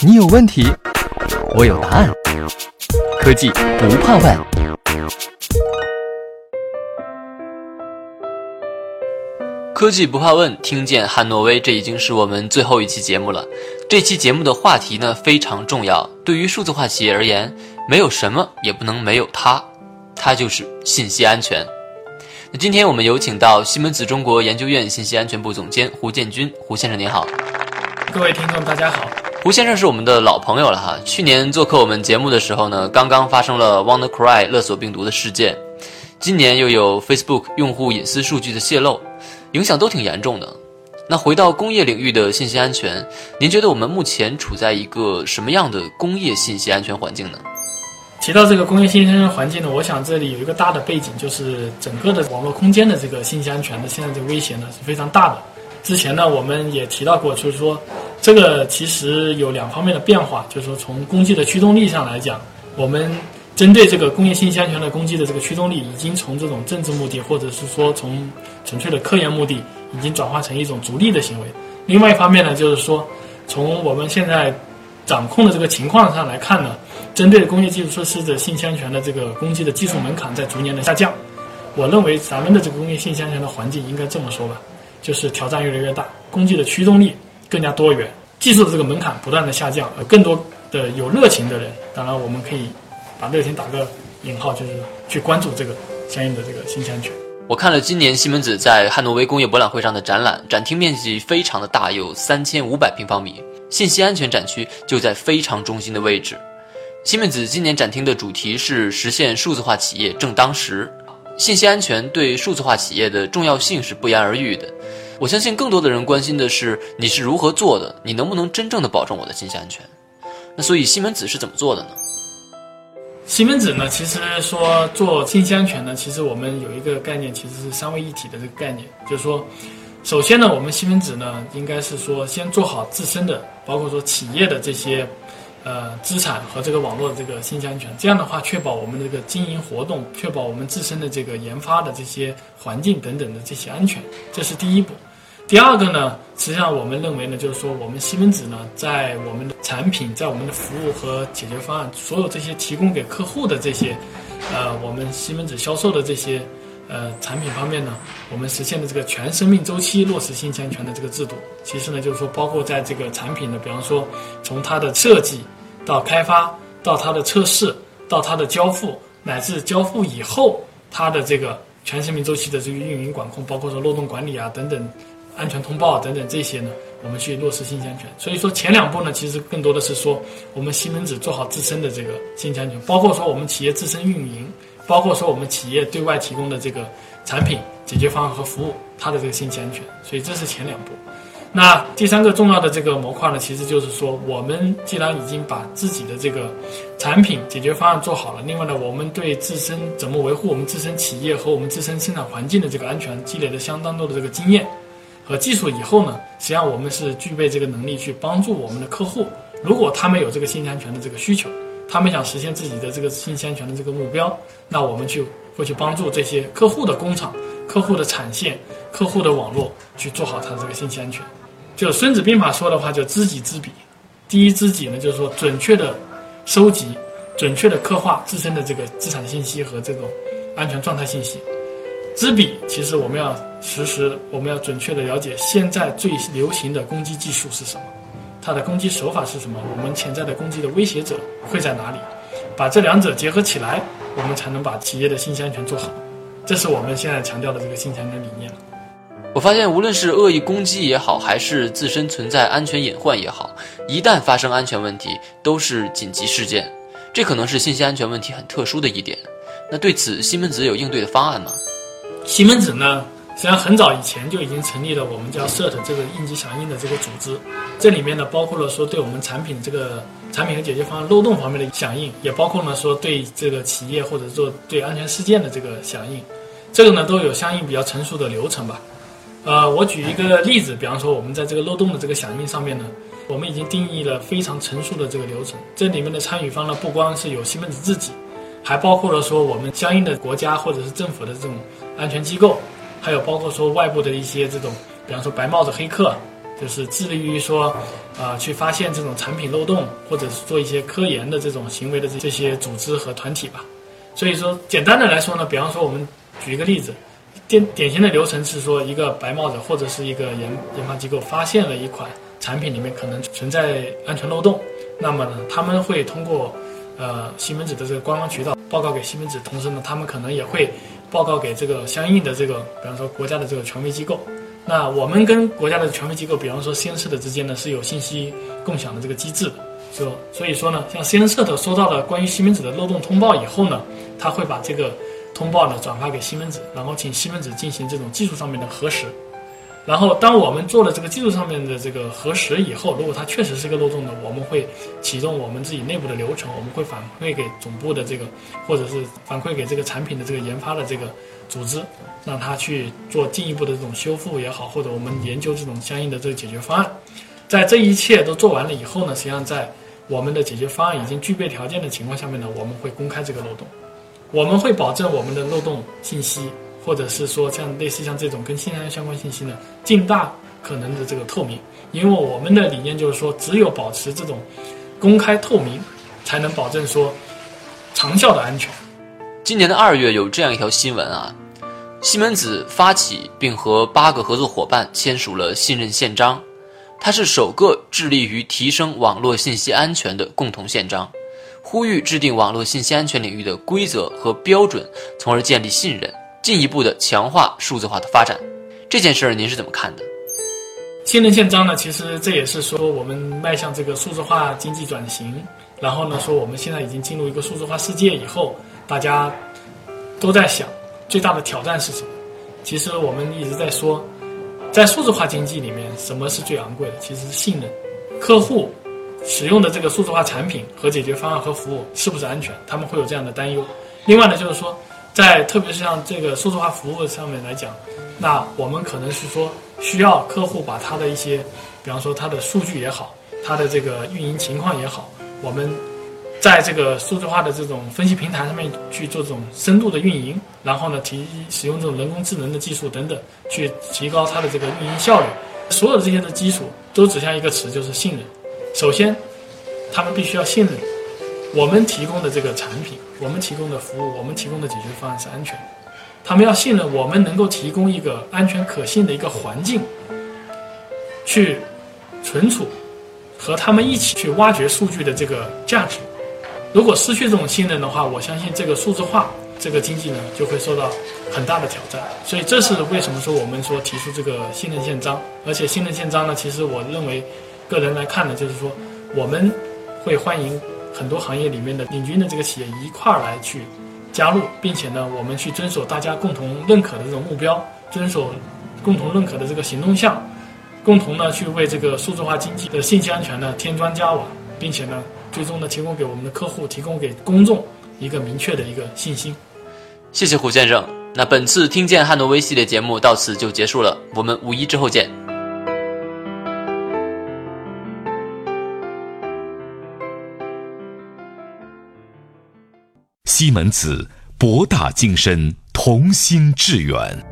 你有问题，我有答案。科技不怕问。科技不怕问，听见汉诺威，这已经是我们最后一期节目了。这期节目的话题呢非常重要，对于数字化企业而言，没有什么也不能没有它，它就是信息安全。那今天我们有请到西门子中国研究院信息安全部总监胡建军，胡先生您好。各位听众大家好。胡先生是我们的老朋友了哈，去年做客我们节目的时候呢，刚刚发生了 WannaCry 勒索病毒的事件，今年又有 Facebook 用户隐私数据的泄露，影响都挺严重的。那回到工业领域的信息安全，您觉得我们目前处在一个什么样的工业信息安全环境呢？提到这个工业信息安全环境呢，我想这里有一个大的背景，就是整个的网络空间的这个信息安全的现在这个威胁呢是非常大的。之前呢我们也提到过，就是说这个其实有两方面的变化，就是说从攻击的驱动力上来讲，我们针对这个工业信息安全的攻击的这个驱动力，已经从这种政治目的，或者是说从纯粹的科研目的。已经转化成一种逐利的行为。另外一方面呢，就是说，从我们现在掌控的这个情况上来看呢，针对工业基础设施的信息安全的这个攻击的技术门槛在逐年的下降。我认为咱们的这个工业信息安全的环境应该这么说吧，就是挑战越来越大，攻击的驱动力更加多元，技术的这个门槛不断的下降，而更多的有热情的人，当然我们可以把热情打个引号，就是去关注这个相应的这个信息安全。我看了今年西门子在汉诺威工业博览会上的展览，展厅面积非常的大，有三千五百平方米。信息安全展区就在非常中心的位置。西门子今年展厅的主题是实现数字化企业正当时。信息安全对数字化企业的重要性是不言而喻的。我相信更多的人关心的是你是如何做的，你能不能真正的保证我的信息安全？那所以西门子是怎么做的呢？西门子呢，其实说做信息安全呢，其实我们有一个概念，其实是三位一体的这个概念，就是说，首先呢，我们西门子呢，应该是说先做好自身的，包括说企业的这些，呃，资产和这个网络的这个信息安全，这样的话，确保我们的这个经营活动，确保我们自身的这个研发的这些环境等等的这些安全，这是第一步。第二个呢，实际上我们认为呢，就是说我们西门子呢，在我们的产品、在我们的服务和解决方案，所有这些提供给客户的这些，呃，我们西门子销售的这些，呃，产品方面呢，我们实现了这个全生命周期落实信息安全的这个制度，其实呢，就是说包括在这个产品的，比方说从它的设计到开发，到它的测试，到它的交付，乃至交付以后它的这个全生命周期的这个运营管控，包括说漏洞管理啊等等。安全通报等等这些呢，我们去落实信息安全。所以说前两步呢，其实更多的是说我们西门子做好自身的这个信息安全，包括说我们企业自身运营，包括说我们企业对外提供的这个产品解决方案和服务，它的这个信息安全。所以这是前两步。那第三个重要的这个模块呢，其实就是说我们既然已经把自己的这个产品解决方案做好了，另外呢，我们对自身怎么维护我们自身企业和我们自身生产环境的这个安全积累了相当多的这个经验。和技术以后呢，实际上我们是具备这个能力去帮助我们的客户。如果他们有这个信息安全的这个需求，他们想实现自己的这个信息安全的这个目标，那我们就会去帮助这些客户的工厂、客户的产线、客户的网络去做好它的这个信息安全。就《孙子兵法》说的话，叫知己知彼。第一知己呢，就是说准确的收集、准确的刻画自身的这个资产信息和这种安全状态信息。知彼，其实我们要实时，我们要准确的了解现在最流行的攻击技术是什么，它的攻击手法是什么，我们潜在的攻击的威胁者会在哪里，把这两者结合起来，我们才能把企业的信息安全做好。这是我们现在强调的这个信息安全理念。我发现，无论是恶意攻击也好，还是自身存在安全隐患也好，一旦发生安全问题，都是紧急事件。这可能是信息安全问题很特殊的一点。那对此，西门子有应对的方案吗？西门子呢，实际上很早以前就已经成立了我们叫 CERT 这个应急响应的这个组织，这里面呢包括了说对我们产品这个产品和解决方案漏洞方面的响应，也包括呢说对这个企业或者说对安全事件的这个响应，这个呢都有相应比较成熟的流程吧。呃，我举一个例子，比方说我们在这个漏洞的这个响应上面呢，我们已经定义了非常成熟的这个流程，这里面的参与方呢不光是有西门子自己，还包括了说我们相应的国家或者是政府的这种。安全机构，还有包括说外部的一些这种，比方说白帽子黑客就是致力于说，呃，去发现这种产品漏洞，或者是做一些科研的这种行为的这这些组织和团体吧。所以说，简单的来说呢，比方说我们举一个例子，典典型的流程是说，一个白帽子或者是一个研研发机构发现了一款产品里面可能存在安全漏洞，那么呢，他们会通过呃西门子的这个官方渠道报告给西门子，同时呢，他们可能也会报告给这个相应的这个，比方说国家的这个权威机构。那我们跟国家的权威机构，比方说 CNS 的之间呢，是有信息共享的这个机制的。所所以说呢，像 CNS 的收到了关于西门子的漏洞通报以后呢，他会把这个通报呢转发给西门子，然后请西门子进行这种技术上面的核实。然后，当我们做了这个技术上面的这个核实以后，如果它确实是一个漏洞呢，我们会启动我们自己内部的流程，我们会反馈给总部的这个，或者是反馈给这个产品的这个研发的这个组织，让他去做进一步的这种修复也好，或者我们研究这种相应的这个解决方案。在这一切都做完了以后呢，实际上在我们的解决方案已经具备条件的情况下面呢，我们会公开这个漏洞，我们会保证我们的漏洞信息。或者是说像类似像这种跟信息相关信息呢，尽大可能的这个透明，因为我们的理念就是说，只有保持这种公开透明，才能保证说长效的安全。今年的二月有这样一条新闻啊，西门子发起并和八个合作伙伴签署了信任宪章，它是首个致力于提升网络信息安全的共同宪章，呼吁制定网络信息安全领域的规则和标准，从而建立信任。进一步的强化数字化的发展，这件事儿您是怎么看的？信任宪章呢？其实这也是说我们迈向这个数字化经济转型，然后呢说我们现在已经进入一个数字化世界以后，大家都在想最大的挑战是什么？其实我们一直在说，在数字化经济里面，什么是最昂贵的？其实是信任。客户使用的这个数字化产品和解决方案和服务是不是安全？他们会有这样的担忧。另外呢，就是说。在特别是像这个数字化服务上面来讲，那我们可能是说需要客户把他的一些，比方说他的数据也好，他的这个运营情况也好，我们在这个数字化的这种分析平台上面去做这种深度的运营，然后呢提使用这种人工智能的技术等等，去提高它的这个运营效率。所有的这些的基础都指向一个词，就是信任。首先，他们必须要信任我们提供的这个产品。我们提供的服务，我们提供的解决方案是安全的，他们要信任我们能够提供一个安全可信的一个环境，去存储和他们一起去挖掘数据的这个价值。如果失去这种信任的话，我相信这个数字化这个经济呢就会受到很大的挑战。所以这是为什么说我们说提出这个信任宪章，而且信任宪章呢，其实我认为个人来看呢，就是说我们会欢迎。很多行业里面的领军的这个企业一块儿来去加入，并且呢，我们去遵守大家共同认可的这种目标，遵守共同认可的这个行动项，共同呢去为这个数字化经济的信息安全呢添砖加瓦，并且呢，最终呢提供给我们的客户，提供给公众一个明确的一个信心。谢谢胡先生。那本次听见汉诺威系列节目到此就结束了，我们五一之后见。西门子，博大精深，同心致远。